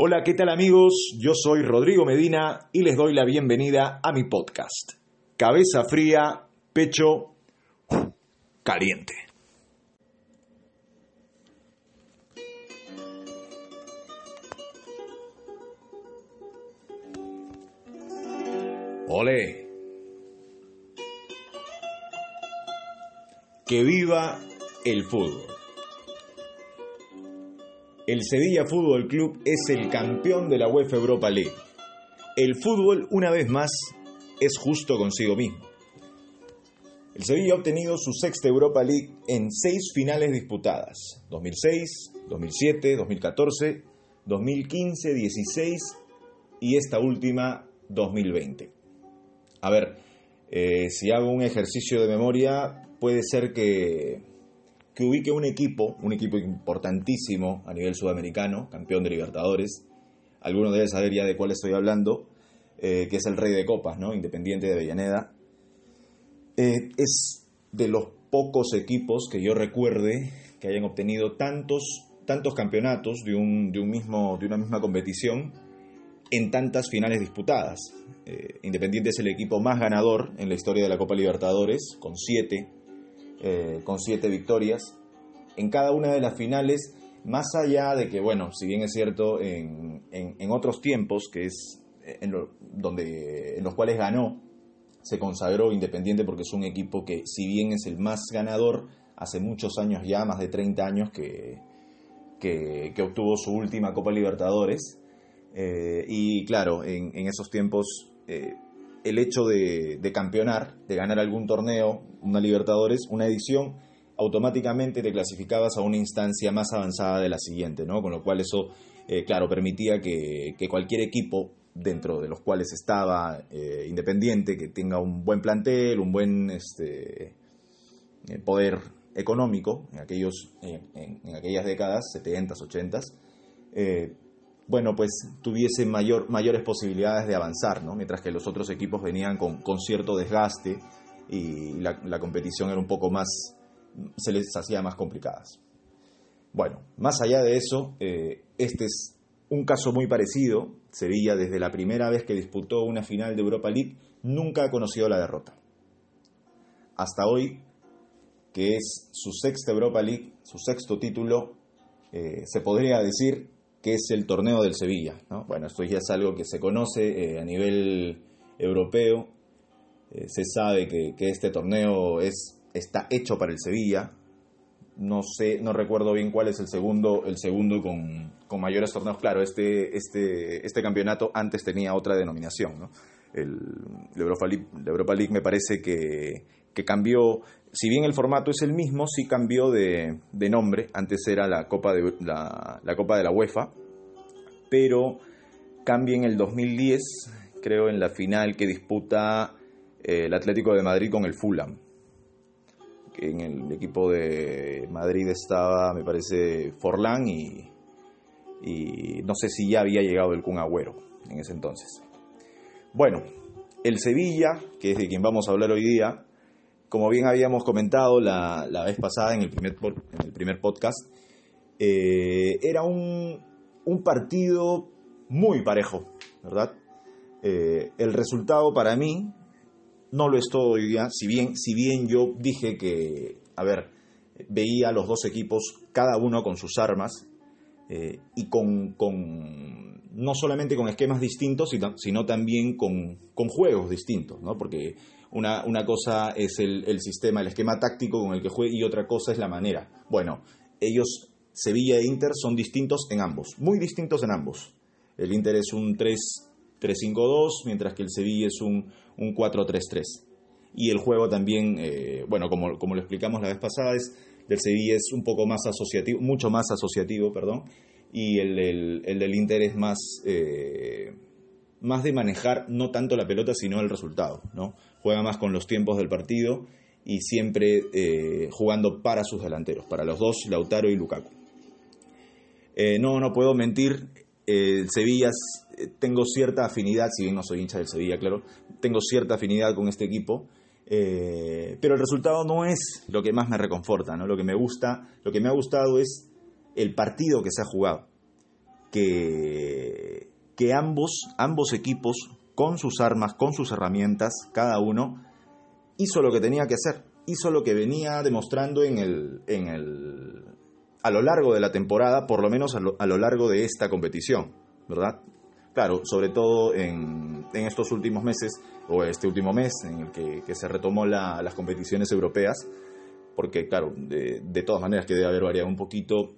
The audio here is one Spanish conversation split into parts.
Hola, ¿qué tal amigos? Yo soy Rodrigo Medina y les doy la bienvenida a mi podcast. Cabeza fría, pecho caliente. Ole. Que viva el fútbol. El Sevilla Fútbol Club es el campeón de la UEFA Europa League. El fútbol, una vez más, es justo consigo mismo. El Sevilla ha obtenido su sexta Europa League en seis finales disputadas: 2006, 2007, 2014, 2015, 16 y esta última 2020. A ver, eh, si hago un ejercicio de memoria, puede ser que que ubique un equipo, un equipo importantísimo a nivel sudamericano, campeón de Libertadores. Algunos deben saber ya de cuál estoy hablando, eh, que es el Rey de Copas, ¿no? Independiente de Avellaneda. Eh, es de los pocos equipos que yo recuerde que hayan obtenido tantos, tantos campeonatos de, un, de, un mismo, de una misma competición en tantas finales disputadas. Eh, Independiente es el equipo más ganador en la historia de la Copa Libertadores, con siete eh, con siete victorias en cada una de las finales, más allá de que, bueno, si bien es cierto, en, otros tiempos, que es eh, en, donde, en los cuales ganó, se consagró Independiente porque es un equipo que, si bien es el más ganador, hace muchos años ya, más de 30 años, que, que, obtuvo su última Copa Libertadores. Eh, y claro, en, esos tiempos el hecho de, campeonar, de ganar algún torneo, una Libertadores, una edición, automáticamente te clasificabas a una instancia más avanzada de la siguiente, ¿no? Con lo cual eso, eh, claro, permitía que, cualquier equipo dentro de los cuales estaba eh, Independiente, que tenga un buen plantel, un buen este, eh, poder económico en, aquellos, en, aquellas décadas, 70s, 80s, bueno, pues tuviese mayor, mayores posibilidades de avanzar, ¿no? mientras que los otros equipos venían con, cierto desgaste y la, competición era un poco más, se les hacía más complicadas. Bueno, más allá de eso, eh, este es un caso muy parecido. Sevilla, desde la primera vez que disputó una final de Europa League, nunca ha conocido la derrota. Hasta hoy, que es su sexta Europa League, su sexto título, eh, se podría decir que es el torneo del Sevilla. Bueno, esto ya es algo que se conoce eh, a nivel europeo. Eh, se sabe que, este torneo es, está hecho para el Sevilla. No sé, no recuerdo bien cuál es el segundo, el segundo con, mayores torneos. Claro, este, este, este campeonato antes tenía otra denominación. El, Europa League, la Europa League me parece que, que cambió si bien el formato es el mismo, sí cambió de, nombre. Antes era la Copa de la, Copa de la UEFA, pero cambia en el 2010, creo, en la final que disputa eh, el Atlético de Madrid con el Fulham. En el equipo de Madrid estaba, me parece, Forlán y, y no sé si ya había llegado el Kun Agüero en ese entonces. Bueno, el Sevilla, que es de quien vamos a hablar hoy día, como bien habíamos comentado la, vez pasada en el primer, en el primer podcast, eh, era un, partido muy parejo, ¿verdad? Eh, el resultado para mí no lo es todo hoy día, si bien, si bien yo dije que, a ver, veía a los dos equipos, cada uno con sus armas, eh, y con, con, no solamente con esquemas distintos, sino, también con, con, juegos distintos, ¿no? Porque una, una cosa es el, el, sistema, el esquema táctico con el que juega y otra cosa es la manera. Bueno, ellos, Sevilla e Inter, son distintos en ambos, muy distintos en ambos. El Inter es un 3-5-2, mientras que el Sevilla es un, un 4-3-3. Y el juego también, eh, bueno, como, como lo explicamos la vez pasada, es del Sevilla es un poco más asociativo, mucho más asociativo, perdón, y el, el, del Inter es más, eh, más de manejar no tanto la pelota, sino el resultado, ¿no? juega más con los tiempos del partido y siempre eh, jugando para sus delanteros, para los dos, Lautaro y Lukaku. Eh, no, no puedo mentir, el Sevilla, tengo cierta afinidad, si bien no soy hincha del Sevilla, claro, tengo cierta afinidad con este equipo, pero el resultado no es lo que más me reconforta, ¿no? Lo que me gusta, lo que me ha gustado es el partido que se ha jugado. que, que ambos, ambos equipos, con sus armas, con sus herramientas, cada uno, hizo lo que tenía que hacer, hizo lo que venía demostrando en el, en el, a lo largo de la temporada, por lo menos a lo, a lo largo de esta competición, ¿verdad? Claro, sobre todo en, en, estos últimos meses, o este último mes en el que, se retomó la, las competiciones europeas, porque claro, de, de, todas maneras que debe haber variado un poquito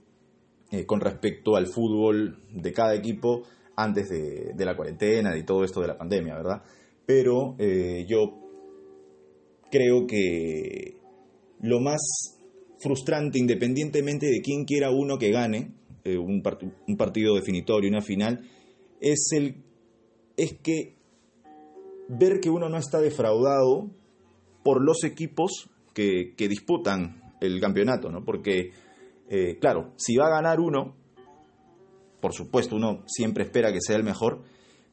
eh, con respecto al fútbol de cada equipo antes de, la cuarentena y todo esto de la pandemia, ¿verdad? Pero eh, yo creo que lo más frustrante, independientemente de quién quiera uno que gane eh, un, part un partido definitorio, una final, es, el, es que ver que uno no está defraudado por los equipos que, que disputan el campeonato, ¿no? Porque, eh, claro, si va a ganar uno, por supuesto, uno siempre espera que sea el mejor,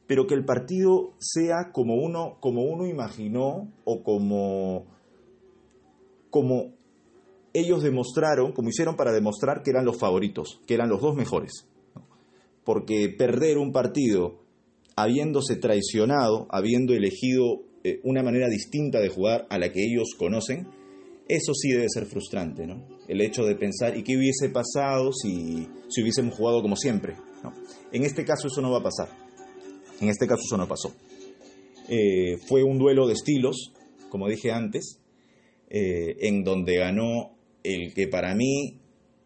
pero que el partido sea como uno, como uno imaginó o como, como ellos demostraron, como hicieron para demostrar que eran los favoritos, que eran los dos mejores porque perder un partido habiéndose traicionado, habiendo elegido eh, una manera distinta de jugar a la que ellos conocen, eso sí debe ser frustrante, ¿no? El hecho de pensar, ¿y qué hubiese pasado si, si hubiésemos jugado como siempre? ¿no? En este caso eso no va a pasar. En este caso eso no pasó. Eh, fue un duelo de estilos, como dije antes, eh, en donde ganó el que para mí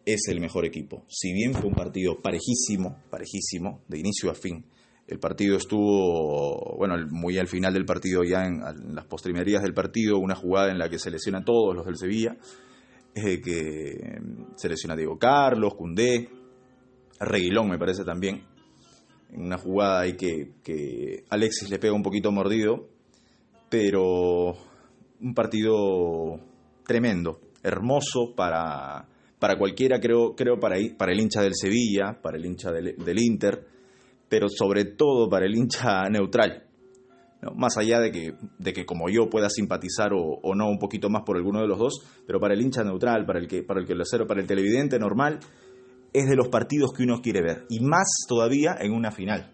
es el mejor equipo. Si bien fue un partido parejísimo, parejísimo, de inicio a fin, el partido estuvo, bueno, muy al final del partido, ya en, las postrimerías del partido, una jugada en la que se lesionan todos los del Sevilla, que se lesiona Diego Carlos, Cundé, Reguilón me parece también, en una jugada ahí que, que Alexis le pega un poquito mordido, pero un partido tremendo, hermoso para para cualquiera, creo, creo para, para el hincha del Sevilla, para el hincha del, del Inter, pero sobre todo para el hincha neutral. Más allá de que, de que como yo pueda simpatizar o, no un poquito más por alguno de los dos, pero para el hincha neutral, para el que, para el que lo cero, para el televidente normal, es de los partidos que uno quiere ver. Y más todavía en una final.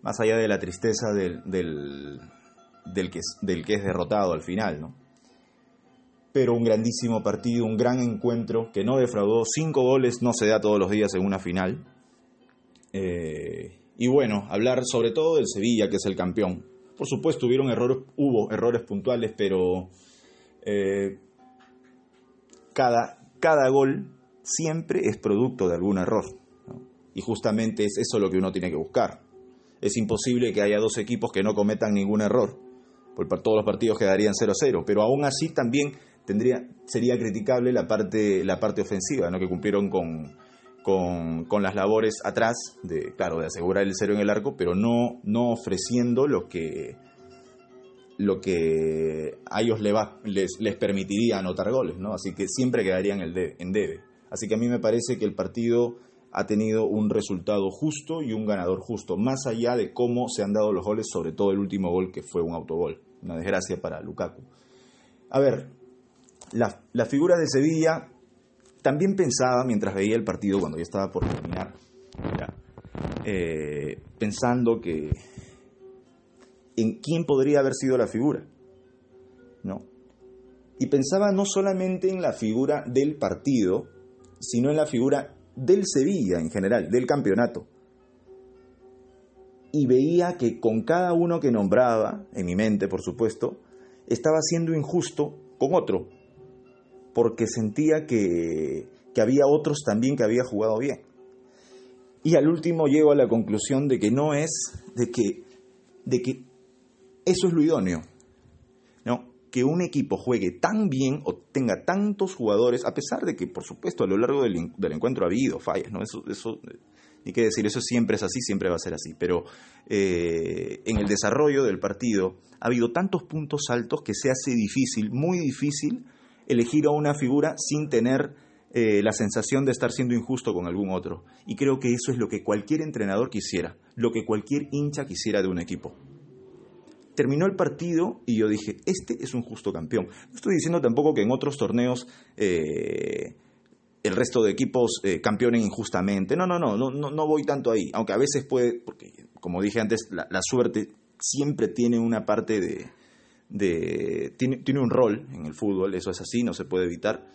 Más allá de la tristeza del, del, que, del que es derrotado al final, ¿no? pero un grandísimo partido, un gran encuentro que no defraudó. Cinco goles no se da todos los días en una final. Eh, y bueno, hablar sobre todo del Sevilla, que es el campeón. Por supuesto, hubieron errores, hubo errores puntuales, pero eh, cada, cada gol siempre es producto de algún error. Y justamente es eso lo que uno tiene que buscar. Es imposible que haya dos equipos que no cometan ningún error. Por todos los partidos quedarían 0-0. Pero aún así también tendría, sería criticable la parte, la parte ofensiva, ¿no? que cumplieron con, con, con, las labores atrás, de, claro, de asegurar el cero en el arco, pero no, no ofreciendo lo que, lo que a ellos les, les, permitiría anotar goles, ¿no? Así que siempre quedarían el de, en debe. Así que a mí me parece que el partido ha tenido un resultado justo y un ganador justo, más allá de cómo se han dado los goles, sobre todo el último gol que fue un autogol, una desgracia para Lukaku. A ver, la, la, figura de Sevilla también pensaba mientras veía el partido cuando ya estaba por terminar, eh, pensando que en quién podría haber sido la figura, ¿no? Y pensaba no solamente en la figura del partido, sino en la figura del Sevilla en general, del campeonato. Y veía que con cada uno que nombraba, en mi mente por supuesto, estaba siendo injusto con otro, porque sentía que, que había otros también que había jugado bien. Y al último llego a la conclusión de que no es, de que, de que eso es lo idóneo. ¿no? Que un equipo juegue tan bien o tenga tantos jugadores, a pesar de que, por supuesto, a lo largo del, del encuentro ha habido fallas, ¿no? Eso, eso, ni que decir, eso siempre es así, siempre va a ser así. Pero eh, en el desarrollo del partido ha habido tantos puntos altos que se hace difícil, muy difícil, elegir a una figura sin tener eh, la sensación de estar siendo injusto con algún otro. Y creo que eso es lo que cualquier entrenador quisiera, lo que cualquier hincha quisiera de un equipo. Terminó el partido y yo dije, este es un justo campeón. No estoy diciendo tampoco que en otros torneos eh, el resto de equipos eh, campeonen injustamente. No, no, no, no, no voy tanto ahí. Aunque a veces puede, porque como dije antes, la, suerte siempre tiene una parte de... tiene, tiene, un rol en el fútbol, eso es así, no se puede evitar.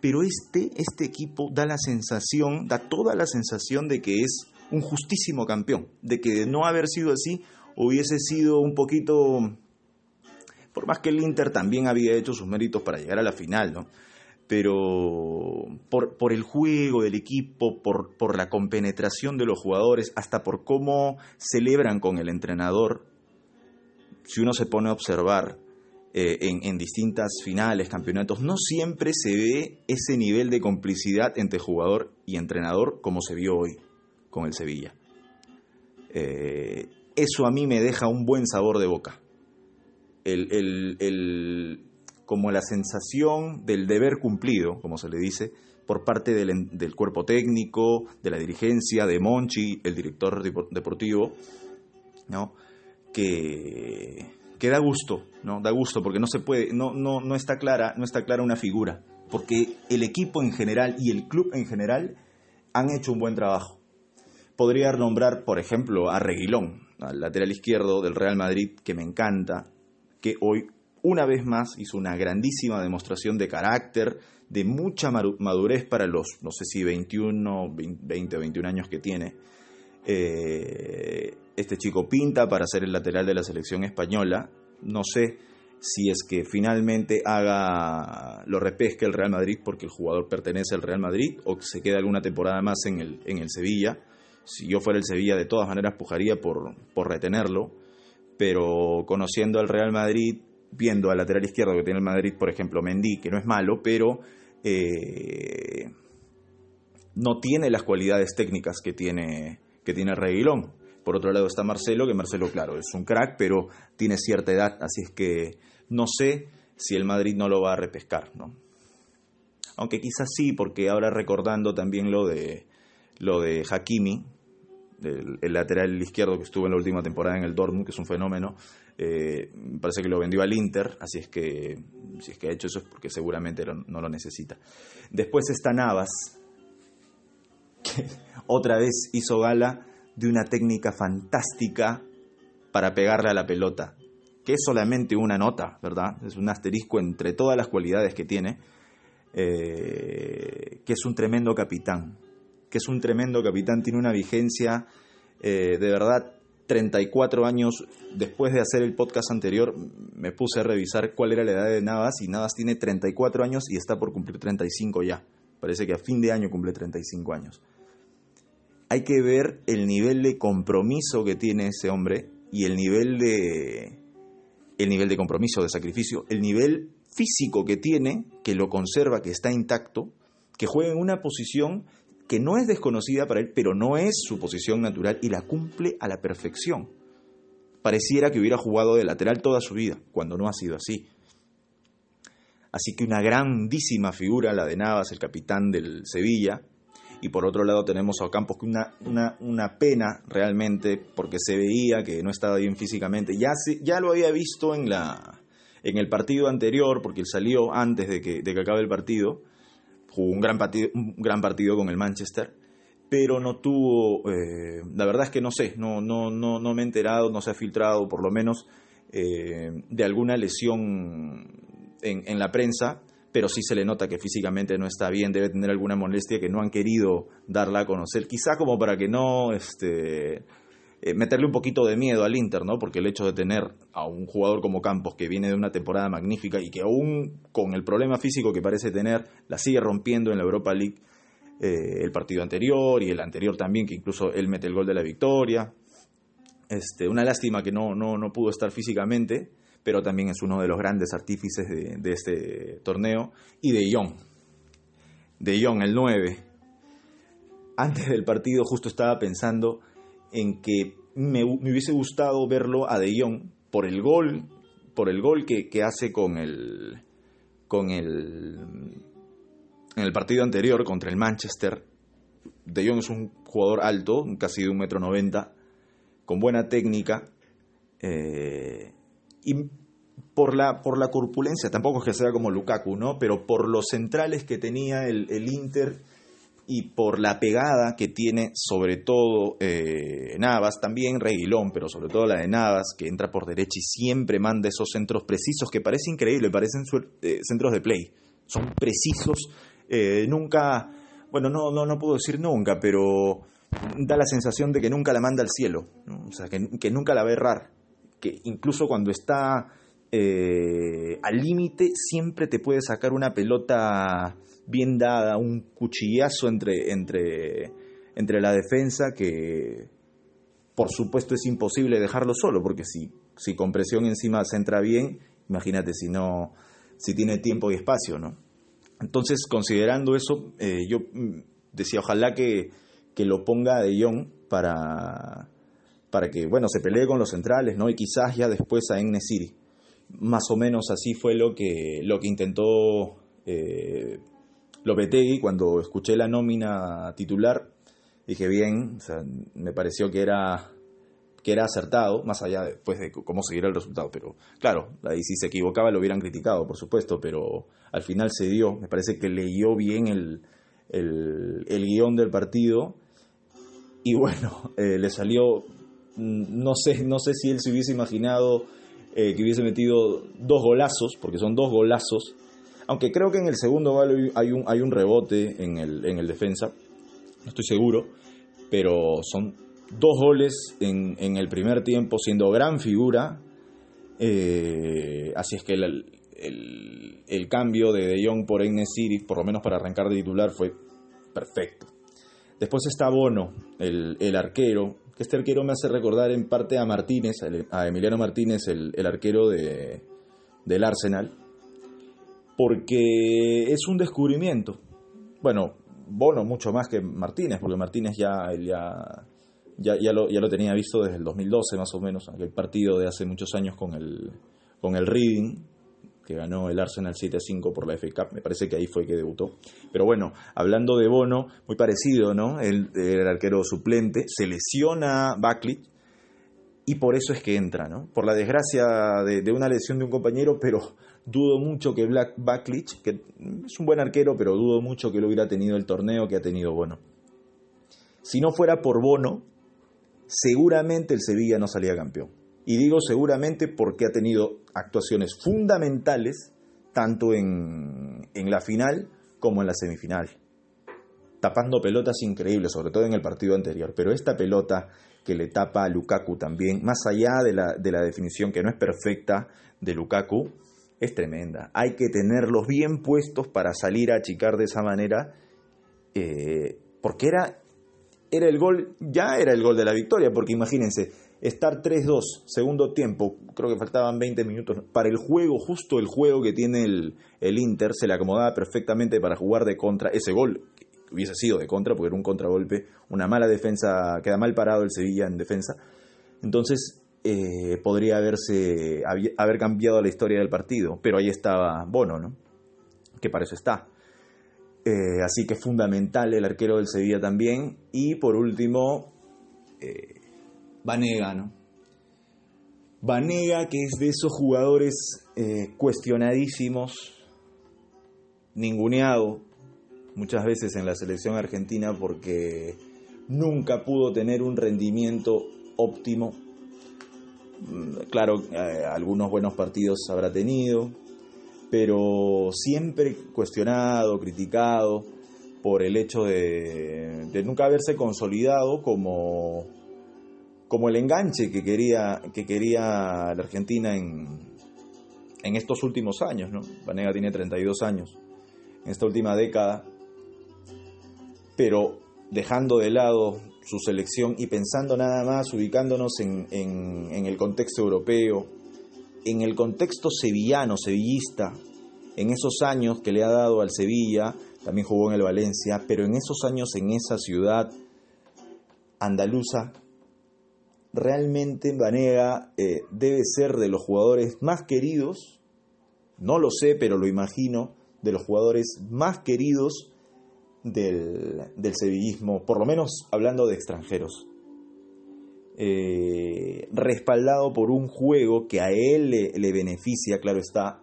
Pero este, este equipo da la sensación, da toda la sensación de que es un justísimo campeón, de que de no haber sido así hubiese sido un poquito, por más que el Inter también había hecho sus méritos para llegar a la final, ¿no? pero por, por, el juego del equipo, por, por, la compenetración de los jugadores, hasta por cómo celebran con el entrenador, si uno se pone a observar eh, en, distintas finales, campeonatos, no siempre se ve ese nivel de complicidad entre jugador y entrenador como se vio hoy con el Sevilla. Eh, eso a mí me deja un buen sabor de boca. el, el como la sensación del deber cumplido, como se le dice, por parte del, cuerpo técnico, de la dirigencia, de Monchi, el director deportivo, ¿no? Que, que da gusto, ¿no? Da gusto porque no se puede, no, no, no está clara, no está clara una figura, porque el equipo en general y el club en general han hecho un buen trabajo. Podría nombrar, por ejemplo, a Reguilón, al lateral izquierdo del Real Madrid, que me encanta, que hoy una vez más hizo una grandísima demostración de carácter, de mucha madurez para los, no sé si 21, 20 o 21 años que tiene. Eh, este chico pinta para ser el lateral de la selección española. No sé si es que finalmente haga lo repesque el Real Madrid porque el jugador pertenece al Real Madrid o que se quede alguna temporada más en el, en el Sevilla. Si yo fuera el Sevilla, de todas maneras pujaría por, por retenerlo. Pero conociendo al Real Madrid, viendo al lateral izquierdo que tiene el Madrid, por ejemplo, Mendy, que no es malo, pero eh, no tiene las cualidades técnicas que tiene, que tiene Reguilón. Por otro lado está Marcelo, que Marcelo, claro, es un crack, pero tiene cierta edad, así es que no sé si el Madrid no lo va a repescar, ¿no? Aunque quizás sí, porque ahora recordando también lo de lo de Hakimi, el, lateral izquierdo que estuvo en la última temporada en el Dortmund, que es un fenómeno, eh, parece que lo vendió al Inter, así es que si es que ha hecho eso es porque seguramente no lo necesita. Después está Navas, que otra vez hizo gala de una técnica fantástica para pegarle a la pelota, que es solamente una nota, ¿verdad? Es un asterisco entre todas las cualidades que tiene, eh, que es un tremendo capitán, que es un tremendo capitán, tiene una vigencia eh, de verdad 34 años después de hacer el podcast anterior, me puse a revisar cuál era la edad de Navas y Navas tiene 34 años y está por cumplir 35 ya. Parece que a fin de año cumple 35 años. Hay que ver el nivel de compromiso que tiene ese hombre y el nivel de el nivel de compromiso, de sacrificio, el nivel físico que tiene, que lo conserva, que está intacto, que juega en una posición que no es desconocida para él, pero no es su posición natural y la cumple a la perfección. Pareciera que hubiera jugado de lateral toda su vida, cuando no ha sido así. Así que una grandísima figura la de Navas, el capitán del Sevilla. Y por otro lado tenemos a Ocampos, que una, una, una pena realmente, porque se veía que no estaba bien físicamente. Ya, ya lo había visto en, la, en el partido anterior, porque él salió antes de que, de que acabe el partido jugó un gran partido, un gran partido con el Manchester, pero no tuvo, eh, la verdad es que no sé, no, no, no, no me he enterado, no se ha filtrado por lo menos eh, de alguna lesión en, en la prensa, pero sí se le nota que físicamente no está bien, debe tener alguna molestia que no han querido darla a conocer, quizá como para que no este, eh, meterle un poquito de miedo al Inter, ¿no? Porque el hecho de tener a un jugador como Campos que viene de una temporada magnífica y que aún con el problema físico que parece tener, la sigue rompiendo en la Europa League eh, el partido anterior y el anterior también, que incluso él mete el gol de la victoria. Este, una lástima que no, no, no pudo estar físicamente, pero también es uno de los grandes artífices de, este torneo. Y de Jong. De Jong, el 9. Antes del partido justo estaba pensando en que me, hubiese gustado verlo a De Jong por el gol, por el gol que, hace con el, con el, en el partido anterior contra el Manchester. De Jong es un jugador alto, casi de un metro noventa, con buena técnica. Eh, y por la, por la corpulencia, tampoco es que sea como Lukaku, ¿no? Pero por los centrales que tenía el, el Inter y por la pegada que tiene sobre todo eh, Navas, también Reguilón, pero sobre todo la de Navas, que entra por derecha y siempre manda esos centros precisos que parece increíble, parecen eh, centros de play. Son precisos, eh, nunca, bueno, no, no, no puedo decir nunca, pero da la sensación de que nunca la manda al cielo, o sea, que, que, nunca la va a errar, que incluso cuando está al límite siempre te puede sacar una pelota bien dada, un cuchillazo entre, entre, entre la defensa que por supuesto es imposible dejarlo solo, porque si, si con encima se entra bien, imagínate si no, si tiene tiempo y espacio, ¿no? Entonces, considerando eso, eh, yo mm, decía, ojalá que, que lo ponga De Jong para, para que, bueno, se pelee con los centrales, ¿no? Y quizás ya después a City. Más o menos así fue lo que, lo que intentó eh, Lopetegui, cuando escuché la nómina titular, dije bien, me pareció que era, que era acertado, más allá después de cómo seguirá el resultado. Pero claro, ahí si se equivocaba lo hubieran criticado, por supuesto, pero al final se dio, me parece que leyó bien el, el, guion del partido y bueno, eh, le salió, no sé, no sé si él se hubiese imaginado eh, que hubiese metido dos golazos, porque son dos golazos, aunque creo que en el segundo gol hay un, hay un rebote en el, en el defensa, no estoy seguro, pero son dos goles en, en el primer tiempo, siendo gran figura. Eh, así es que el, el, cambio de De Jong por City, por lo menos para arrancar de titular, fue perfecto. Después está Bono, el, el, arquero, que este arquero me hace recordar en parte a Martínez, a Emiliano Martínez, el, arquero de, del Arsenal, porque es un descubrimiento. Bueno, Bono mucho más que Martínez, porque Martínez ya, ya, ya, ya, lo, ya lo tenía visto desde el 2012 más o menos, aquel partido de hace muchos años con el, con el Reading, que ganó el Arsenal 7-5 por la FA Cup, me parece que ahí fue que debutó. Pero bueno, hablando de Bono, muy parecido, ¿no? El, el arquero suplente, se lesiona Backlit y por eso es que entra, ¿no? Por la desgracia de, de una lesión de un compañero, pero Dudo mucho que Black Backlich, que es un buen arquero, pero dudo mucho que lo hubiera tenido el torneo que ha tenido Bono. Si no fuera por Bono, seguramente el Sevilla no salía campeón. Y digo seguramente porque ha tenido actuaciones fundamentales tanto en, en la final como en la semifinal. Tapando pelotas increíbles, sobre todo en el partido anterior. Pero esta pelota que le tapa a Lukaku también, más allá de la, de la definición que no es perfecta de Lukaku, es tremenda. Hay que tenerlos bien puestos para salir a achicar de esa manera, eh, porque era, era el gol, ya era el gol de la victoria, porque imagínense, estar 3-2, segundo tiempo, creo que faltaban 20 minutos, para el juego, justo el juego que tiene el, el Inter, se le acomodaba perfectamente para jugar de contra, ese gol hubiese sido de contra, porque era un contragolpe, una mala defensa, queda mal parado el Sevilla en defensa. Entonces, eh, podría haberse haber cambiado la historia del partido, pero ahí estaba Bono, ¿no? Que para eso está. Eh, así que fundamental el arquero del Sevilla también. Y por último, eh, Vanega, ¿no? Vanega, que es de esos jugadores cuestionadísimos, ninguneado muchas veces en la selección argentina porque nunca pudo tener un rendimiento óptimo Mm, claro, eh, algunos buenos partidos habrá tenido, pero siempre cuestionado, criticado por el hecho de, nunca haberse consolidado como, como el enganche que quería, que quería la Argentina en, en estos últimos años. ¿no? Vanega tiene 32 años, en esta última década, pero dejando de lado su selección y pensando nada más, ubicándonos en, en, el contexto europeo, en el contexto sevillano, sevillista, en esos años que le ha dado al Sevilla, también jugó en el Valencia, pero en esos años en esa ciudad andaluza, realmente Vanega eh, debe ser de los jugadores más queridos, no lo sé, pero lo imagino, de los jugadores más queridos del, sevillismo, por lo menos hablando de extranjeros. eh, respaldado por un juego que a él le, beneficia, claro está,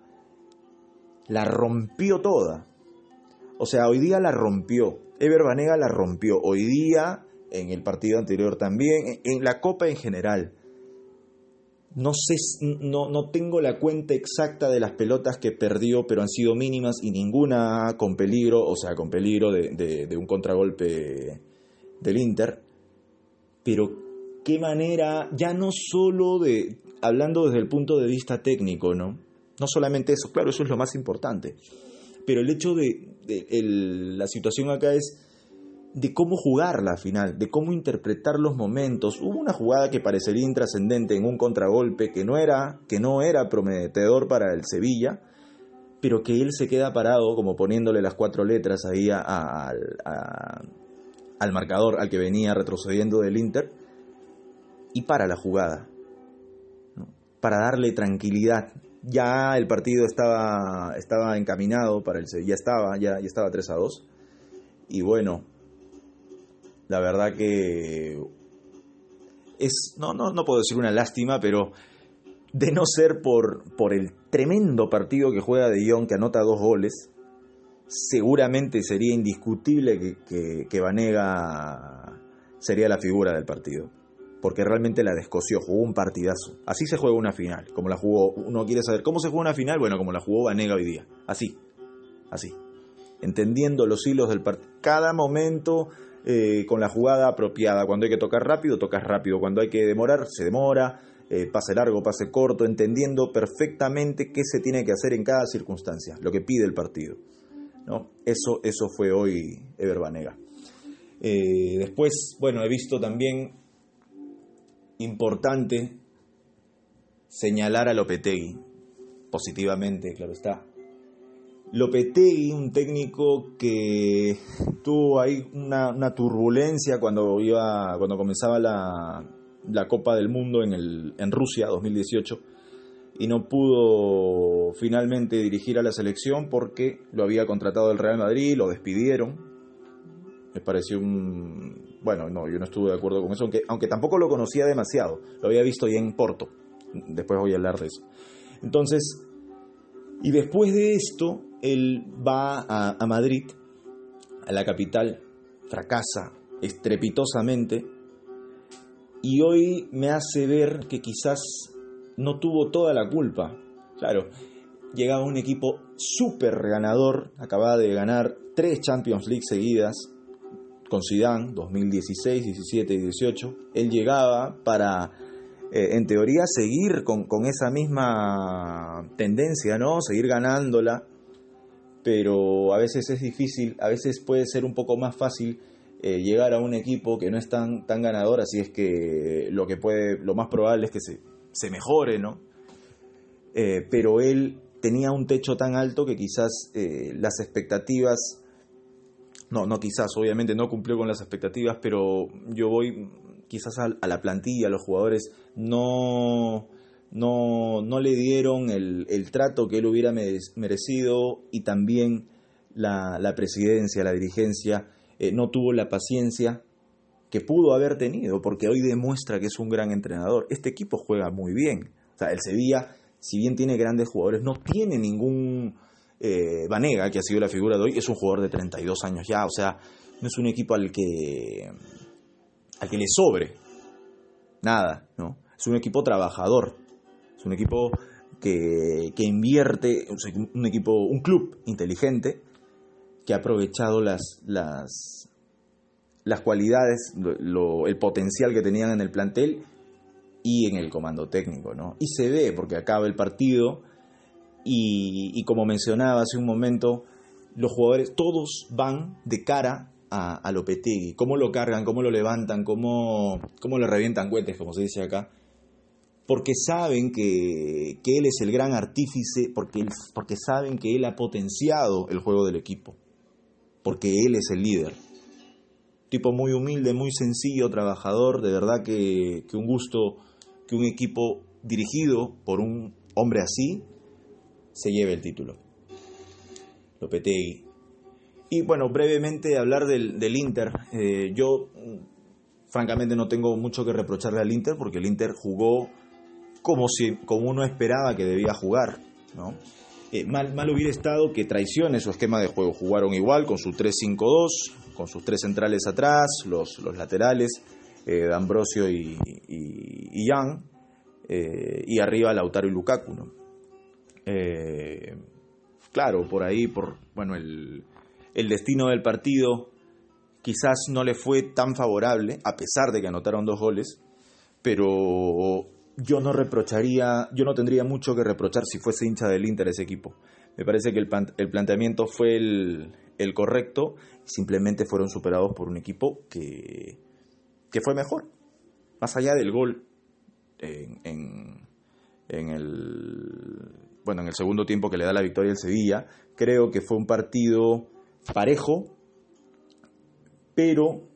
la rompió toda. O sea, hoy día la rompió. Ever Banega la rompió. Hoy día, en el partido anterior también, en la Copa en general. No sé, no, no tengo la cuenta exacta de las pelotas que perdió, pero han sido mínimas y ninguna con peligro, o sea, con peligro de, de un contragolpe del Inter. Pero qué manera, ya no solo de, hablando desde el punto de vista técnico, ¿no? No solamente eso, claro, eso es lo más importante, pero el hecho de, la situación acá es de cómo jugar la final, de cómo interpretar los momentos. Hubo una jugada que parecería intrascendente en un contragolpe que no era, que no era prometedor para el Sevilla, pero que él se queda parado como poniéndole las cuatro letras ahí al marcador al que venía retrocediendo del Inter y para la jugada, para darle tranquilidad. Ya el partido estaba, estaba encaminado para el ya estaba, ya, ya estaba 3 a 2. Y bueno, la verdad que es, no, no, no puedo decir una lástima, pero de no ser por, por el tremendo partido que juega De Jong, que anota dos goles, seguramente sería indiscutible que, que, Vanega sería la figura del partido porque realmente la descoció, jugó un partidazo. Así se juega una final, como la jugó, uno quiere saber cómo se juega una final, bueno, como la jugó Vanega hoy día, así, así, entendiendo los hilos del partido, cada momento eh, con la jugada apropiada, cuando hay que tocar rápido, tocas rápido, cuando hay que demorar, se demora, eh, pase largo, pase corto, entendiendo perfectamente qué se tiene que hacer en cada circunstancia, lo que pide el partido. ¿no? Eso, eso fue hoy Ever Banega. Eh, después, bueno, he visto también importante señalar a Lopetegui, positivamente, claro está. Lopetegui, un técnico que tuvo ahí una, turbulencia cuando, iba, cuando comenzaba la, la Copa del Mundo en, el, en Rusia 2018 y no pudo finalmente dirigir a la selección porque lo había contratado el Real Madrid, lo despidieron. Me pareció un, bueno, no, yo no estuve de acuerdo con eso, aunque, aunque tampoco lo conocía demasiado. Lo había visto ya en Porto. Después voy a hablar de eso. Entonces, y después de esto, él va a, Madrid, a la capital, fracasa estrepitosamente, y hoy me hace ver que quizás no tuvo toda la culpa. Claro, llegaba un equipo súper ganador, acababa de ganar tres Champions League seguidas, con Zidane, 2016, 17 y 18. Él llegaba para, eh, en teoría, seguir con, esa misma tendencia, ¿no? Seguir ganándola, pero a veces es difícil, a veces puede ser un poco más fácil eh, llegar a un equipo que no es tan, tan ganador, así es que lo que puede, lo más probable es que se, se mejore, ¿no? Eh, pero él tenía un techo tan alto que quizás las expectativas no, no quizás, obviamente no cumplió con las expectativas, pero yo voy quizás a, la plantilla, a los jugadores, no, no, no le dieron el, trato que él hubiera merecido y también la, presidencia, la dirigencia, eh, no tuvo la paciencia que pudo haber tenido, porque hoy demuestra que es un gran entrenador. Este equipo juega muy bien. O sea, el Sevilla, si bien tiene grandes jugadores, no tiene ningún eh, Vanega, que ha sido la figura de hoy, es un jugador de 32 años ya, o sea, no es un equipo al que, al que le sobre nada, ¿no? Es un equipo trabajador, un equipo que, que invierte, un equipo, un club inteligente que ha aprovechado las, las, las cualidades, el potencial que tenían en el plantel y en el comando técnico, ¿no? Y se ve, porque acaba el partido y, como mencionaba hace un momento, los jugadores todos van de cara a, a Lopetegui. Cómo lo cargan, cómo lo levantan, cómo, cómo le revientan cohetes, como se dice acá. Porque saben que, él es el gran artífice, porque, porque saben que él ha potenciado el juego del equipo. Porque él es el líder. Tipo muy humilde, muy sencillo, trabajador. De verdad que, que un gusto que un equipo dirigido por un hombre así se lleve el título. Lopetegui. Y bueno, brevemente hablar del, Inter. Eh, yo francamente no tengo mucho que reprocharle al Inter porque el Inter jugó como, si, como uno esperaba que debía jugar, ¿no? Eh, mal, mal hubiera estado que traicione su esquema de juego. Jugaron igual con su 3-5-2, con sus tres centrales atrás, los, los laterales, eh, D'Ambrosio y, y, y Young, eh, y arriba Lautaro y Lukaku. ¿no? Eh, claro, por ahí, por bueno, el, el destino del partido quizás no le fue tan favorable, a pesar de que anotaron dos goles, pero yo no reprocharía, yo no tendría mucho que reprochar si fuese hincha del Inter ese equipo. Me parece que el, el planteamiento fue el, el, correcto, simplemente fueron superados por un equipo que, que fue mejor. Más allá del gol en, en, el bueno, en el segundo tiempo que le da la victoria al Sevilla, creo que fue un partido parejo, pero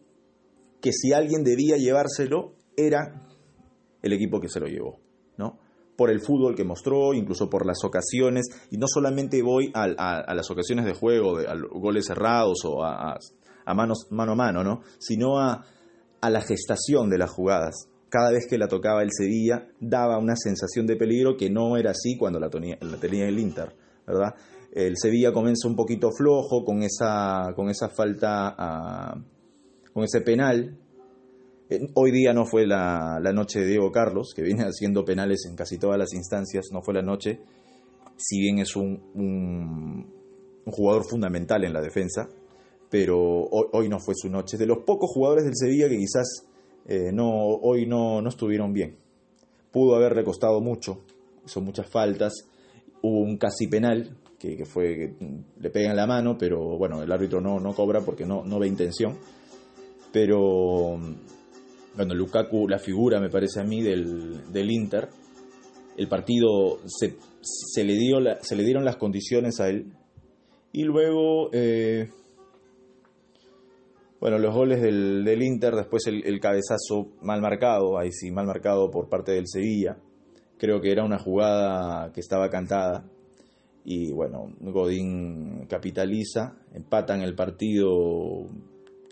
que si alguien debía llevárselo era el equipo que se lo llevó, ¿no? Por el fútbol que mostró, incluso por las ocasiones, y no solamente voy a, las ocasiones de juego, de, a goles cerrados o a, manos, mano a mano, ¿no? Sino a, la gestación de las jugadas. Cada vez que la tocaba el Sevilla daba una sensación de peligro que no era así cuando la tenía, el Inter, ¿verdad? El Sevilla comienza un poquito flojo con esa, con esa falta, a, con ese penal Hoy día no fue la, la, noche de Diego Carlos, que viene haciendo penales en casi todas las instancias, no fue la noche, si bien es un, un, jugador fundamental en la defensa, pero hoy, no fue su noche. De los pocos jugadores del Sevilla que quizás eh, no, hoy no, no estuvieron bien. Pudo haber recostado mucho, hizo muchas faltas, hubo un casi penal, que, que fue le pegan la mano, pero bueno, el árbitro no, no cobra porque no, no ve intención. Pero bueno, Lukaku, la figura, me parece a mí, del, del Inter. El partido se, se, le dio la, se le dieron las condiciones a él. Y luego, eh, bueno, los goles del, del Inter, después el, el, cabezazo mal marcado, ahí sí, mal marcado por parte del Sevilla. Creo que era una jugada que estaba cantada. Y bueno, Godín capitaliza, empatan el partido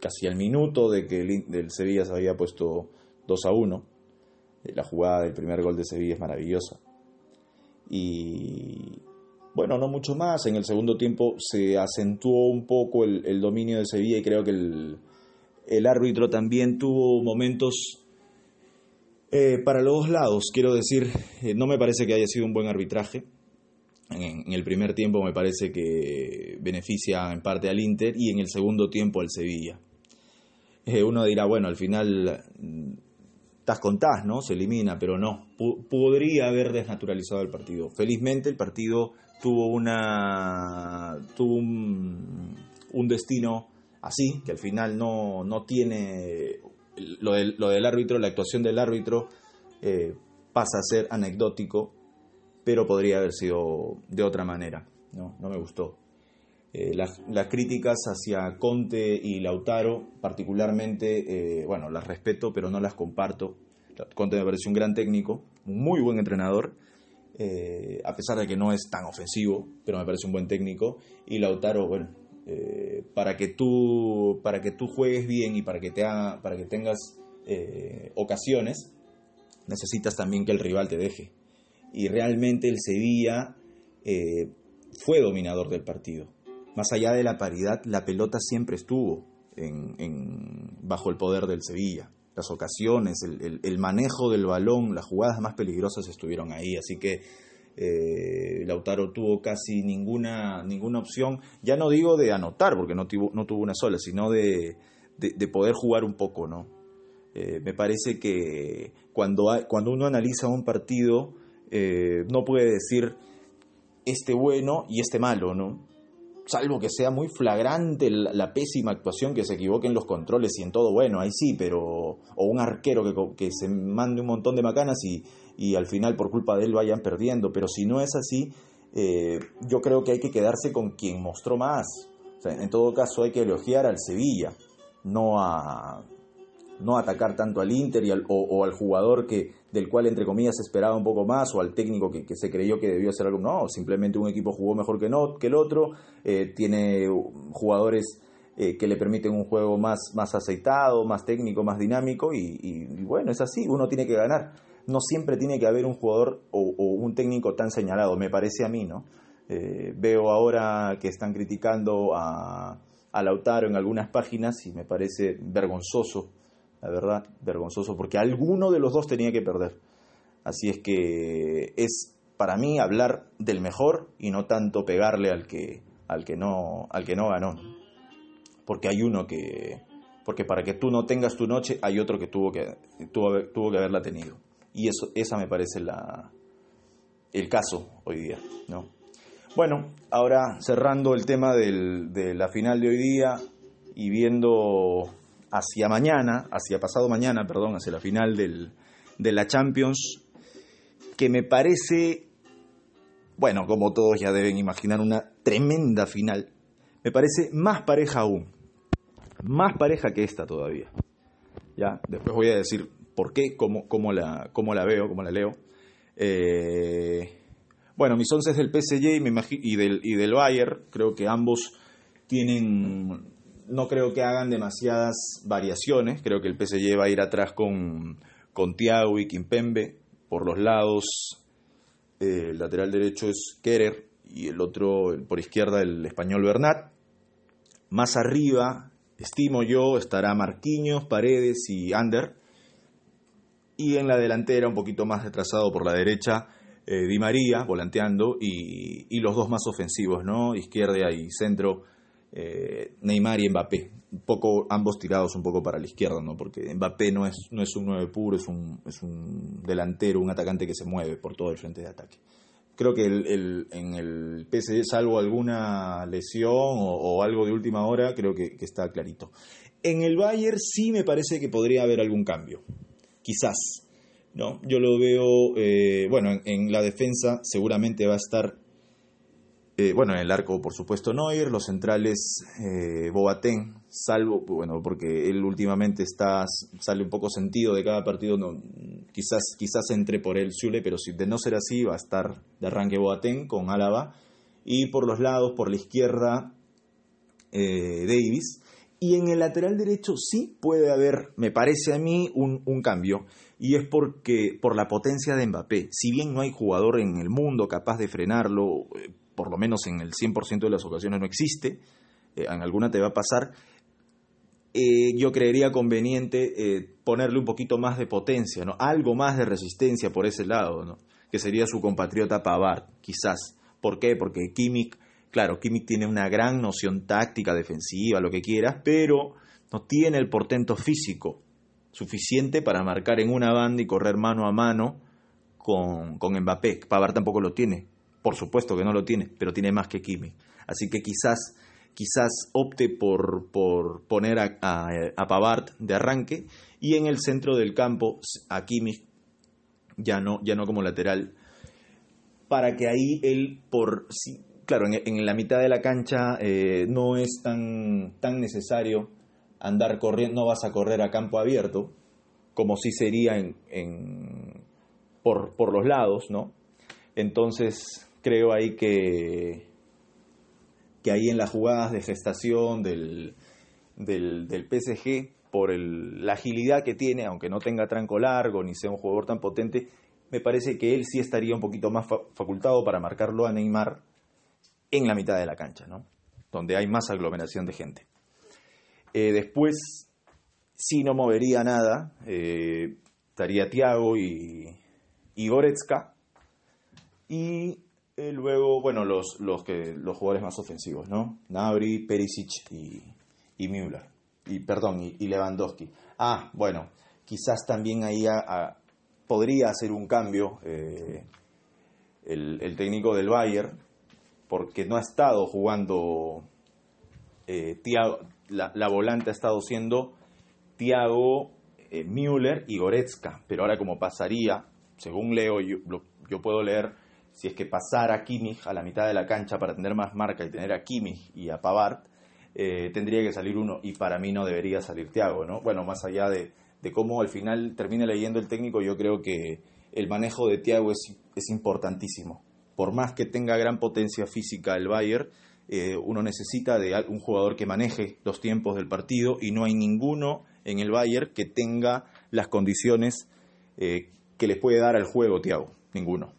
casi al minuto de que el, del Sevilla se había puesto 2 a 1. La jugada del primer gol de Sevilla es maravillosa. Y bueno, no mucho más. En el segundo tiempo se acentuó un poco el, el dominio de Sevilla y creo que el, el árbitro también tuvo momentos eh, para los dos lados. Quiero decir, eh, no me parece que haya sido un buen arbitraje. En, en, el primer tiempo me parece que beneficia en parte al Inter y en el segundo tiempo al Sevilla eh, uno dirá, bueno, al final tas con tas, ¿no? Se elimina, pero no. Podría haber desnaturalizado el partido. Felizmente el partido tuvo una tuvo un, un destino así, que al final no, no tiene lo del, lo del, árbitro, la actuación del árbitro eh, pasa a ser anecdótico, pero podría haber sido de otra manera. No, no me gustó. Eh, las, las, críticas hacia Conte y Lautaro, particularmente, eh, bueno, las respeto, pero no las comparto. Conte me parece un gran técnico, un muy buen entrenador, eh, a pesar de que no es tan ofensivo, pero me parece un buen técnico. Y Lautaro, bueno, eh, para, que tú, para que tú juegues bien y para que, te haga, para que tengas eh, ocasiones, necesitas también que el rival te deje. Y realmente el Sevilla fue dominador del partido más allá de la paridad, la pelota siempre estuvo bajo el poder del Sevilla. Las ocasiones, el, manejo del balón, las jugadas más peligrosas estuvieron ahí. Así que eh, Lautaro tuvo casi ninguna, ninguna opción. Ya no digo de anotar, porque no tuvo, no tuvo una sola, sino de, de, de poder jugar un poco, ¿no? Eh, me parece que cuando, cuando uno analiza un partido, eh, no puede decir este bueno y este malo, ¿no? Salvo que sea muy flagrante la, pésima actuación, que se equivoque en los controles y en todo, bueno, ahí sí, pero. O un arquero que, que se mande un montón de macanas y, y, al final por culpa de él vayan perdiendo. Pero si no es así, eh, yo creo que hay que quedarse con quien mostró más. O sea, en todo caso, hay que elogiar al Sevilla, no a. No atacar tanto al Inter y al, o, al jugador que, del cual entre comillas se esperaba un poco más o al técnico que, que, se creyó que debió hacer algo. No, simplemente un equipo jugó mejor que, no, que el otro, eh, tiene jugadores eh, que le permiten un juego más, más aceitado, más técnico, más dinámico y, bueno, es así, uno tiene que ganar. No siempre tiene que haber un jugador o, un técnico tan señalado, me parece a mí, ¿no? Eh, veo ahora que están criticando a, a Lautaro en algunas páginas y me parece vergonzoso, la verdad, vergonzoso, porque alguno de los dos tenía que perder. Así es que es para mí hablar del mejor y no tanto pegarle al que, al que, no, al que no ganó porque hay uno que, porque para que tú no tengas tu noche hay otro que tuvo que, tuvo, que haberla tenido. Y eso, esa me parece la, el caso hoy día, ¿no? Bueno, ahora cerrando el tema del, de la final de hoy día y viendo hacia mañana, hacia pasado mañana, perdón, hacia la final del, de la Champions, que me parece, bueno, como todos ya deben imaginar, una tremenda final, me parece más pareja aún más pareja que esta todavía. Ya, después voy a decir por qué, cómo, cómo, la, cómo la veo, cómo la leo. Eh, bueno, mis once es del PSG y, y, del, y del Bayern, creo que ambos tienen, no creo que hagan demasiadas variaciones, creo que el PSG va a ir atrás con, con Thiago y Kimpembe, por los lados, eh, el lateral derecho es Kerer y el otro por izquierda el español Bernat. Más arriba estimo yo, estará Marquinhos, Paredes y Ander. Y en la delantera, un poquito más retrasado por la derecha, eh, Di María, volanteando, y, los dos más ofensivos, ¿no? Izquierda y centro, eh, Neymar y Mbappé. Un poco, ambos tirados un poco para la izquierda, ¿no? Porque Mbappé no es, no es un 9 puro, es un, es un delantero, un atacante que se mueve por todo el frente de ataque creo que el, en el PSG, salvo alguna lesión o, algo de última hora, creo que, está clarito. En el Bayern sí me parece que podría haber algún cambio, quizás. ¿no? Yo lo veo, eh, bueno, en, la defensa seguramente va a estar eh, bueno, en el arco, por supuesto, Neuer, los centrales eh, Boateng, salvo, bueno, porque él últimamente está, sale un poco sentido de cada partido, no, quizás, quizás entre por él Zule, pero si de no ser así, va a estar de arranque Boateng con Álava, y por los lados, por la izquierda, eh, Davis, y en el lateral derecho sí puede haber, me parece a mí, un, un, cambio. Y es porque por la potencia de Mbappé. Si bien no hay jugador en el mundo capaz de frenarlo, eh, por lo menos en el 100% de las ocasiones no existe, eh, en alguna te va a pasar, eh, yo creería conveniente eh, ponerle un poquito más de potencia, ¿no? algo más de resistencia por ese lado, ¿no? que sería su compatriota Pavard, quizás. ¿Por qué? Porque Kimmich, claro, Kimmich tiene una gran noción táctica, defensiva, lo que quieras, pero no tiene el portento físico suficiente para marcar en una banda y correr mano a mano con, con Mbappé. Pavard tampoco lo tiene. Por supuesto que no lo tiene, pero tiene más que Kimi. Así que quizás, quizás opte por, por poner a, a, Pavard de arranque y en el centro del campo a Kimi ya no, ya no como lateral, para que ahí él, por claro, en, la mitad de la cancha eh, no es tan, tan necesario andar corriendo, no vas a correr a campo abierto, como si sería en, en por, por los lados, ¿no? Entonces, creo ahí que, que ahí en las jugadas de gestación del, del, PSG, por la agilidad que tiene, aunque no tenga tranco largo ni sea un jugador tan potente, me parece que él sí estaría un poquito más facultado para marcarlo a Neymar en la mitad de la cancha, ¿no? donde hay más aglomeración de gente. Eh, después, si no movería nada, eh, estaría Thiago y, y Goretzka. Y eh, luego, bueno, los, los, que, los jugadores más ofensivos, ¿no? Nabri, Perisic y, y Müller. Y, perdón, y, Lewandowski. Ah, bueno, quizás también ahí podría hacer un cambio eh, el, técnico del Bayern, porque no ha estado jugando eh, la, la, volante ha estado siendo Thiago, Müller y Goretzka, pero ahora como pasaría, según leo, yo, yo puedo leer si es que pasara a Kimmich a la mitad de la cancha para tener más marca y tener a Kimmich y a Pavard, eh, tendría que salir uno y para mí no debería salir Thiago, ¿no? Bueno, más allá de, cómo al final termine leyendo el técnico, yo creo que el manejo de Thiago es, importantísimo. Por más que tenga gran potencia física el Bayern, eh, uno necesita de un jugador que maneje los tiempos del partido y no hay ninguno en el Bayern que tenga las condiciones eh, que les puede dar al juego Thiago, ninguno.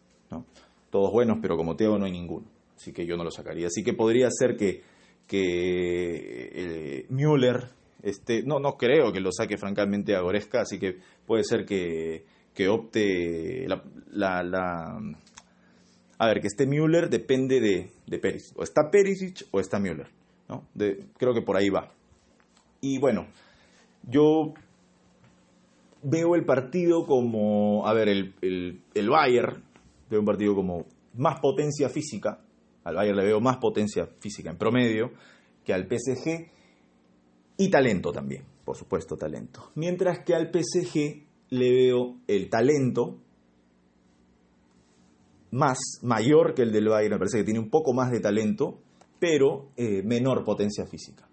Todos buenos, pero como Thiago no hay ninguno, así que yo no lo sacaría. Así que podría ser que, que eh, Müller, este, no, no creo que lo saque francamente a Goreska, así que puede ser que, que opte la, la, A ver, que esté Müller depende de, de Perisic. O está Perisic o está Müller. ¿no? creo que por ahí va. Y bueno, yo veo el partido como, a ver, el, el, el Bayern, veo un partido como más potencia física, al Bayern le veo más potencia física en promedio que al PSG y talento también, por supuesto talento. Mientras que al PSG le veo el talento más mayor que el del Bayern, me parece que tiene un poco más de talento, pero eh, menor potencia física.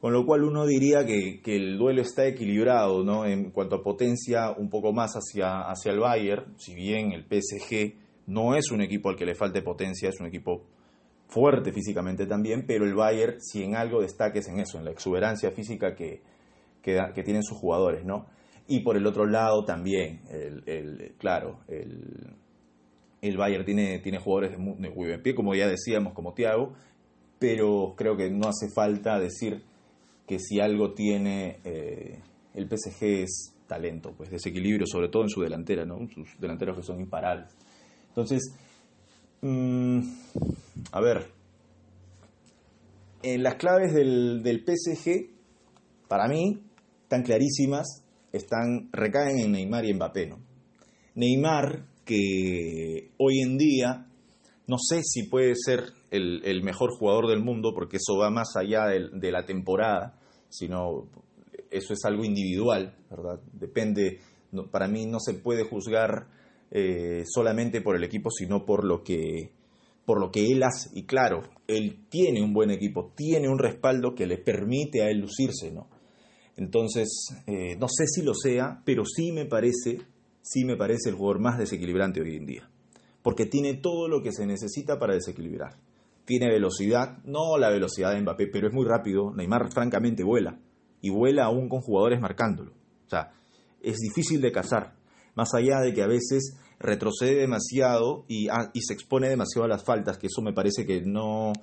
Con lo cual uno diría que, el duelo está equilibrado, ¿no? En cuanto a potencia, un poco más hacia, hacia el Bayern, si bien el PSG no es un equipo al que le falte potencia, es un equipo fuerte físicamente también, pero el Bayern, si en algo destaque es en eso, en la exuberancia física que, que, tienen sus jugadores, ¿no? Y por el otro lado también, el, claro, el, el Bayern tiene, tiene jugadores de muy, buen pie, como ya decíamos, como Thiago, pero creo que no hace falta decir que si algo tiene eh, el PSG es talento, pues desequilibrio, sobre todo en su delantera, ¿no? Sus delanteros que son imparables. Entonces, mm, a ver, en las claves del, del PSG, para mí, están clarísimas, están, recaen en Neymar y Mbappé, ¿no? Neymar, que hoy en día no sé si puede ser el, mejor jugador del mundo, porque eso va más allá de, la temporada, sino eso es algo individual, ¿verdad? Depende, para mí no se puede juzgar eh, solamente por el equipo, sino por lo que por lo que él hace. Y claro, él tiene un buen equipo, tiene un respaldo que le permite a él lucirse, ¿no? Entonces, eh, no sé si lo sea, pero sí me parece, sí me parece el jugador más desequilibrante hoy en día porque tiene todo lo que se necesita para desequilibrar. Tiene velocidad, no la velocidad de Mbappé, pero es muy rápido. Neymar francamente vuela, y vuela aún con jugadores marcándolo. O sea, es difícil de cazar, más allá de que a veces retrocede demasiado y, ah, se expone demasiado a las faltas, que eso me parece que no,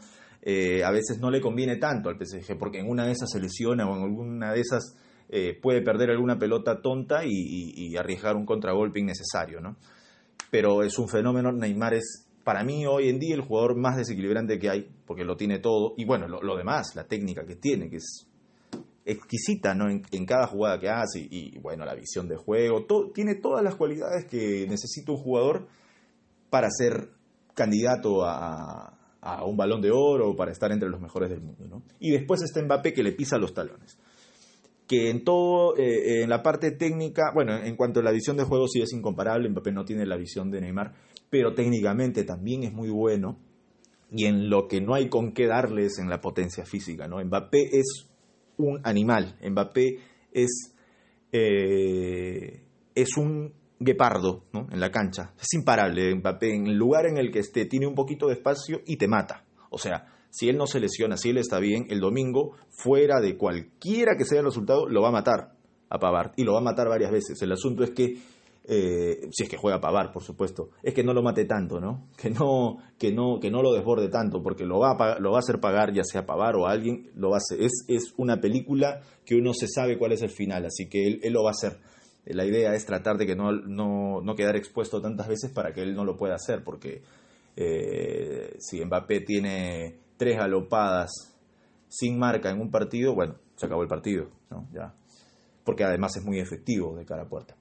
eh, a veces no le conviene tanto al PSG, porque en una de esas se lesiona o en alguna de esas eh, puede perder alguna pelota tonta y, y, arriesgar un contragolpe innecesario, ¿no? pero es un fenómeno. Neymar es, para mí, hoy en día el jugador más desequilibrante que hay, porque lo tiene todo. Y bueno, lo, demás, la técnica que tiene, que es exquisita ¿no? en, cada jugada que hace. Y, bueno, la visión de juego. tiene todas las cualidades que necesita un jugador para ser candidato a, un balón de oro o para estar entre los mejores del mundo. ¿no? Y después está Mbappé que le pisa los talones que en todo, eh, en la parte técnica, bueno, en cuanto a la visión de juego sí es incomparable, Mbappé no tiene la visión de Neymar, pero técnicamente también es muy bueno y en lo que no hay con qué darles en la potencia física, ¿no? Mbappé es un animal, Mbappé es, eh, es un guepardo ¿no? en la cancha, es imparable Mbappé, en el lugar en el que esté tiene un poquito de espacio y te mata, o sea, si él no se lesiona, si él está bien, el domingo, fuera de cualquiera que sea el resultado, lo va a matar a Pavard. Y lo va a matar varias veces. El asunto es que, eh, si es que juega a Pavard, por supuesto, es que no lo mate tanto, ¿no? Que no, que no, que no lo desborde tanto, porque lo va, a, lo va a hacer pagar ya sea a Pavard o alguien, lo va a hacer. Es, es una película que uno se sabe cuál es el final, así que él, él lo va a hacer. La idea es tratar de que no, no, no quedar expuesto tantas veces para que él no lo pueda hacer, porque eh, si Mbappé tiene tres galopadas sin marca en un partido, bueno, se acabó el partido, ¿no? Ya. Porque además es muy efectivo de cara a puerta.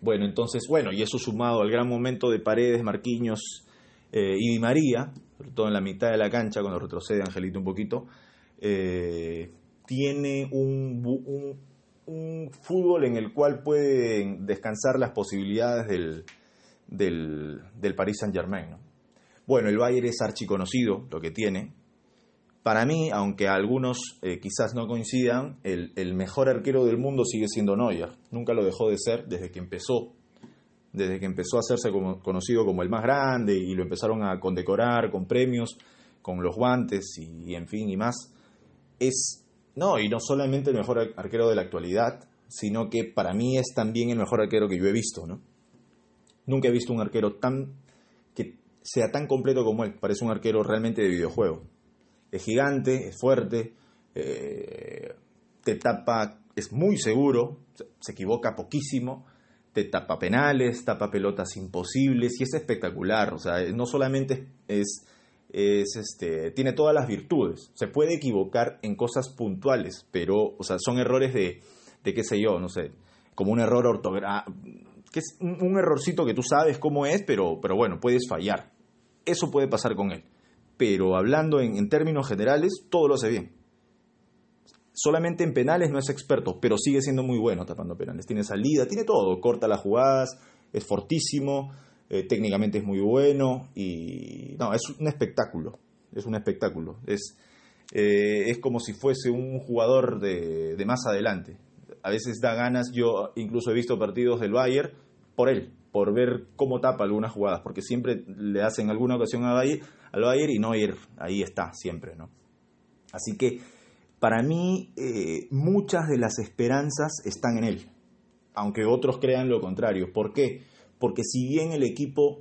Bueno, entonces, bueno, y eso sumado al gran momento de Paredes, Marquinhos eh, y Di María, sobre todo en la mitad de la cancha, cuando retrocede Angelito un poquito, eh, tiene un, fútbol en el cual pueden descansar las posibilidades del, del, del Paris Saint Germain. ¿no? Bueno, el Bayern es archiconocido, lo que tiene. Para mí, aunque algunos eh, quizás no coincidan, el, mejor arquero del mundo sigue siendo Neuer. Nunca lo dejó de ser desde que empezó. Desde que empezó a hacerse conocido como el más grande y lo empezaron a condecorar con premios, con los guantes y, en fin y más, es, no, y no solamente el mejor arquero de la actualidad, sino que para mí es también el mejor arquero que yo he visto, ¿no? Nunca he visto un arquero tan que sea tan completo como él, parece un arquero realmente de videojuego. Es gigante, es fuerte, eh, te tapa, es muy seguro, se equivoca poquísimo, te tapa penales, tapa pelotas imposibles y es espectacular, o sea, no solamente es es este, tiene todas las virtudes. Se puede equivocar en cosas puntuales, pero, o sea, son errores de, de qué sé yo, no sé, como un error ortográfico, que es un, errorcito que tú sabes cómo es, pero, pero bueno, puedes fallar. Eso puede pasar con él. Pero hablando en, términos generales, todo lo hace bien. Solamente en penales no es experto, pero sigue siendo muy bueno tapando penales. Tiene salida, tiene todo, corta las jugadas, es fortísimo, eh, técnicamente es muy bueno y no, es un espectáculo, es un espectáculo, es, eh, es como si fuese un jugador de, de, más adelante. A veces da ganas, yo incluso he visto partidos del Bayern por él, por ver cómo tapa algunas jugadas, porque siempre le hacen alguna ocasión al Bayern, al Bayern y Neuer ahí está siempre, ¿no? Así que para mí eh, muchas de las esperanzas están en él, aunque otros crean lo contrario. ¿Por qué? porque si bien el equipo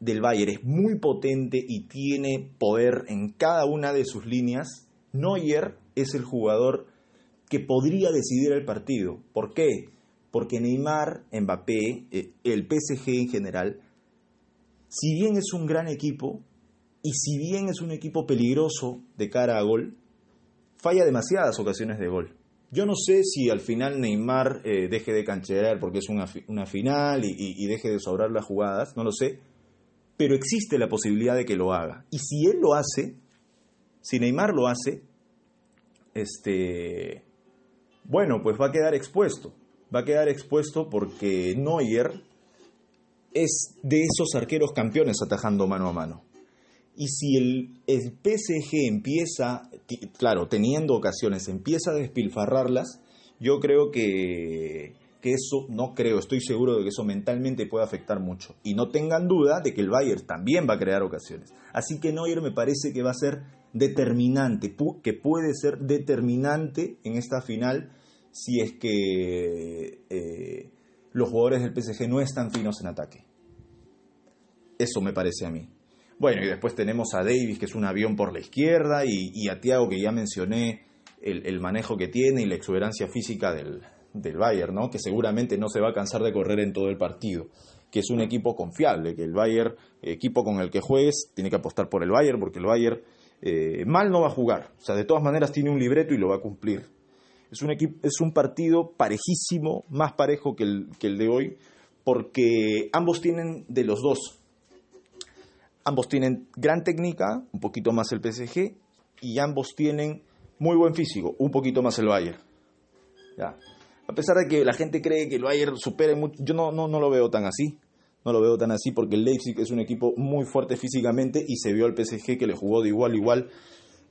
del Bayern es muy potente y tiene poder en cada una de sus líneas, Neuer es el jugador que podría decidir el partido. ¿Por qué? Porque Neymar, Mbappé, eh, el PSG en general, si bien es un gran equipo y si bien es un equipo peligroso de cara a gol, falla demasiadas ocasiones de gol. Yo no sé si al final Neymar eh, deje de cancherear porque es una, final y, deje de sobrar las jugadas, no lo sé, pero existe la posibilidad de que lo haga. Y si él lo hace, si Neymar lo hace, este, bueno, pues va a quedar expuesto. Va a quedar expuesto porque Neuer es de esos arqueros campeones atajando mano a mano. Y si el, PSG empieza, claro, teniendo ocasiones, empieza a despilfarrarlas, yo creo que, que, eso, no creo, estoy seguro de que eso mentalmente puede afectar mucho. Y no tengan duda de que el Bayern también va a crear ocasiones. Así que Neuer me parece que va a ser determinante, que puede ser determinante en esta final si es que eh, los jugadores del PSG no están finos en ataque. Eso me parece a mí. Bueno, y después tenemos a Davis, que es un avión por la izquierda, y, a Thiago, que ya mencioné el, manejo que tiene y la exuberancia física del, del Bayern, ¿no? que seguramente no se va a cansar de correr en todo el partido, que es un equipo confiable, que el Bayern, equipo con el que juegues, tiene que apostar por el Bayern, porque el Bayern eh, mal no va a jugar, o sea, de todas maneras tiene un libreto y lo va a cumplir. Es un, equipo, es un partido parejísimo, más parejo que el, que el de hoy, porque ambos tienen de los dos, Ambos tienen gran técnica, un poquito más el PSG, y ambos tienen muy buen físico, un poquito más el Bayern. A pesar de que la gente cree que el Bayern supere mucho, yo no, no, no lo veo tan así. No lo veo tan así porque el Leipzig es un equipo muy fuerte físicamente y se vio al PSG que le jugó de igual a igual.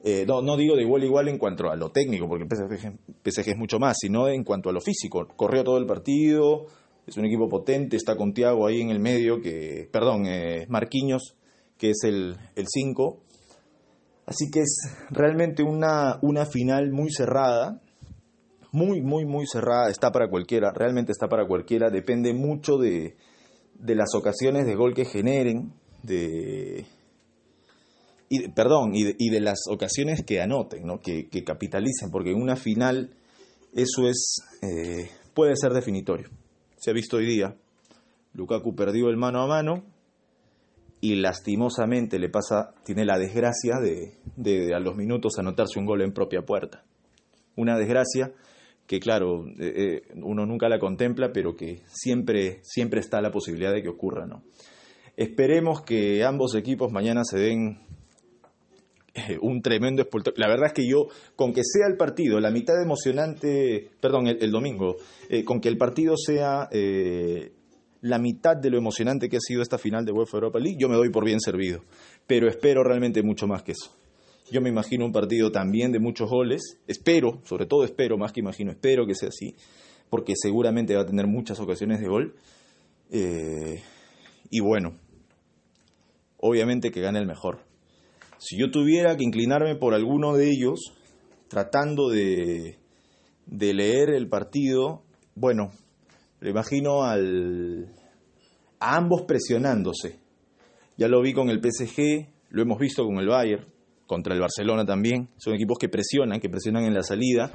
Eh, no, no digo de igual a igual en cuanto a lo técnico, porque el PSG, es mucho más, sino en cuanto a lo físico. Corrió todo el partido, es un equipo potente, está con Thiago ahí en el medio, que, perdón, eh, Marquinhos, que es el 5. Así que es realmente una, una final muy cerrada, muy, muy, muy cerrada, está para cualquiera, realmente está para cualquiera, depende mucho de, de las ocasiones de gol que generen, de, perdón, y de, de, las ocasiones que anoten, ¿no? que, que, capitalicen, porque en una final eso es, eh, puede ser definitorio. Se ha visto hoy día, Lukaku perdió el mano a mano, y lastimosamente le pasa, tiene la desgracia de, a los minutos anotarse un gol en propia puerta. Una desgracia que claro, eh, eh, uno nunca la contempla, pero que siempre, siempre está la posibilidad de que ocurra, ¿no? Esperemos que ambos equipos mañana se den un tremendo espoltón. La verdad es que yo, con que sea el partido, la mitad emocionante, perdón, el, domingo, con que el partido sea la mitad de lo emocionante que ha sido esta final de UEFA Europa League, yo me doy por bien servido. Pero espero realmente mucho más que eso. Yo me imagino un partido también de muchos goles. Espero, sobre todo espero, más que imagino, espero que sea así, porque seguramente va a tener muchas ocasiones de gol. Eh, y bueno, obviamente que gane el mejor. Si yo tuviera que inclinarme por alguno de ellos, tratando de, de leer el partido, bueno, le imagino al, a ambos presionándose. Ya lo vi con el PSG, lo hemos visto con el Bayern, contra el Barcelona también. Son equipos que presionan, que presionan en la salida.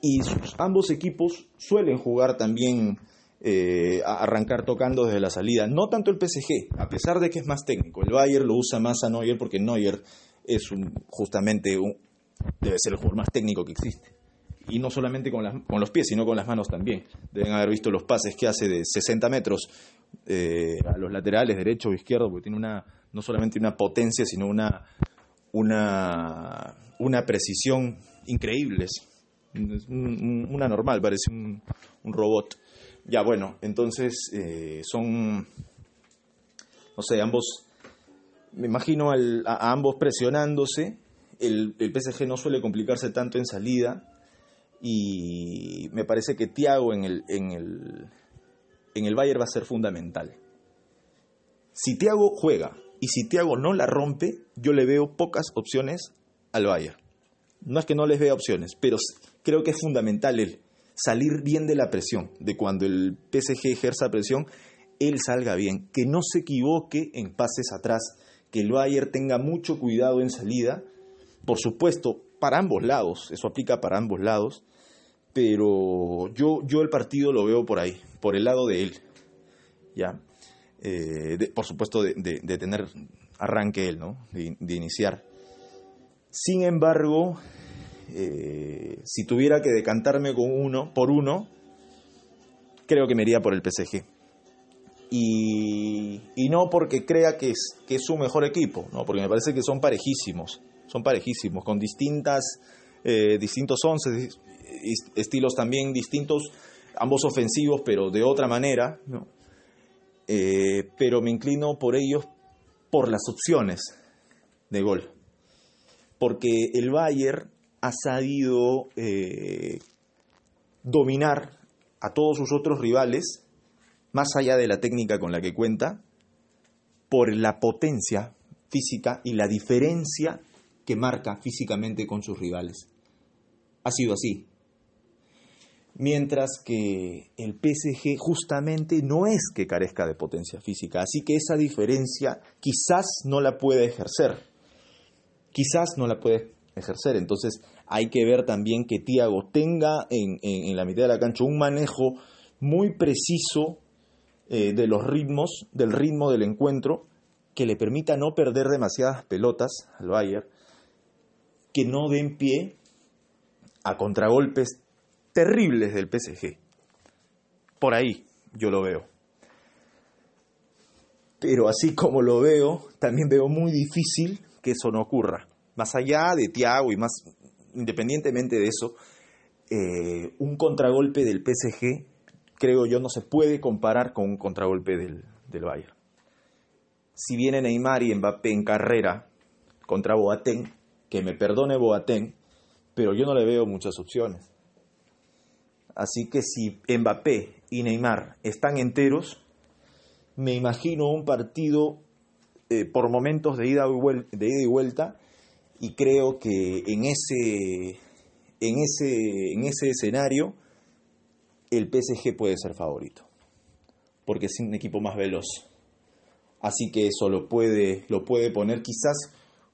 Y ambos equipos suelen jugar también eh, arrancar tocando desde la salida. No tanto el PSG, a pesar de que es más técnico. El Bayern lo usa más a Neuer porque Neuer es justamente un, debe ser el jugador más técnico que existe. Y no solamente con, con, los pies, sino con las manos también. Deben haber visto los pases que hace de 60 metros eh, a los laterales, derecho o izquierdo, porque tiene una, no solamente una potencia, sino una, una, una precisión increíble. Es una normal, parece un robot. Ya, bueno, entonces eh, son, no sé, ambos, me imagino a, ambos presionándose. El, el, PSG no suele complicarse tanto en salida y me parece que Thiago en el, en el, en el Bayern va a ser fundamental. Si Thiago juega y si Thiago no la rompe, yo le veo pocas opciones al Bayern. No es que no les vea opciones, pero creo que es fundamental él salir bien de la presión, de cuando el PSG ejerza presión, él salga bien, que no se equivoque en pases atrás, que el Bayern tenga mucho cuidado en salida, por supuesto, para ambos lados, eso aplica para ambos lados, pero yo, yo el partido lo veo por ahí, por el lado de él, ¿ya? Eh, por supuesto de, tener arranque él, ¿no? de iniciar. Sin embargo, eh, si tuviera que decantarme con uno, por uno, creo que me iría por el PSG. Y, no porque crea que es, su mejor equipo, ¿no? porque me parece que son parejísimos, son parejísimos, con distintas, eh, distintos once, estilos también distintos, ambos ofensivos, pero de otra manera, eh, pero me inclino por ellos por las opciones de gol. Porque el Bayern ha sabido eh, dominar a todos sus otros rivales, más allá de la técnica con la que cuenta, por la potencia física y la diferencia que marca físicamente con sus rivales. Ha sido así. Mientras que el PSG justamente no es que carezca de potencia física, así que esa diferencia quizás no la puede ejercer. Quizás no la puede ejercer. Entonces hay que ver también que Tiago tenga en, la mitad de la cancha un manejo muy preciso eh, de los ritmos, del ritmo del encuentro, que le permita no perder demasiadas pelotas al Bayern, que no den pie a contragolpes terribles del PSG. Por ahí yo lo veo. Pero así como lo veo, también veo muy difícil que eso no ocurra más allá de Thiago y más independientemente de eso, eh, un contragolpe del PSG, creo yo, no se puede comparar con un contragolpe del, del Bayern. Si viene Neymar y Mbappé en carrera contra Boateng, que me perdone Boateng, pero yo no le veo muchas opciones. Así que si Mbappé y Neymar están enteros, me imagino un partido eh, por momentos de ida, de ida y vuelta y creo que en ese, en ese, en ese escenario el PSG puede ser favorito, porque es un equipo más veloz. Así que eso lo puede, lo puede poner quizás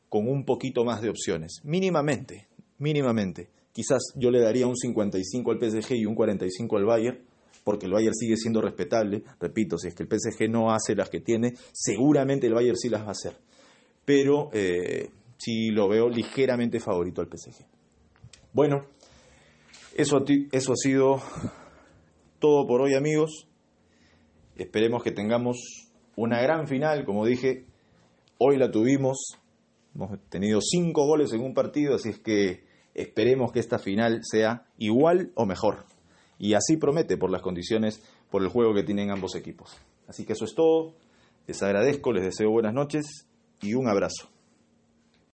con un poquito más de opciones, mínimamente, mínimamente. Quizás yo le daría un 55 al PSG y un 45 al Bayern, porque el Bayern sigue siendo respetable. Repito, si es que el PSG no hace las que tiene, seguramente el Bayern sí las va a hacer. Pero eh, sí lo veo ligeramente favorito al PSG. Bueno, eso, eso ha sido todo por hoy amigos. Esperemos que tengamos una gran final, como dije, hoy la tuvimos, hemos tenido cinco goles en un partido, así es que esperemos que esta final sea igual o mejor. Y así promete por las condiciones, por el juego que tienen ambos equipos. Así que eso es todo, les agradezco, les deseo buenas noches y un abrazo.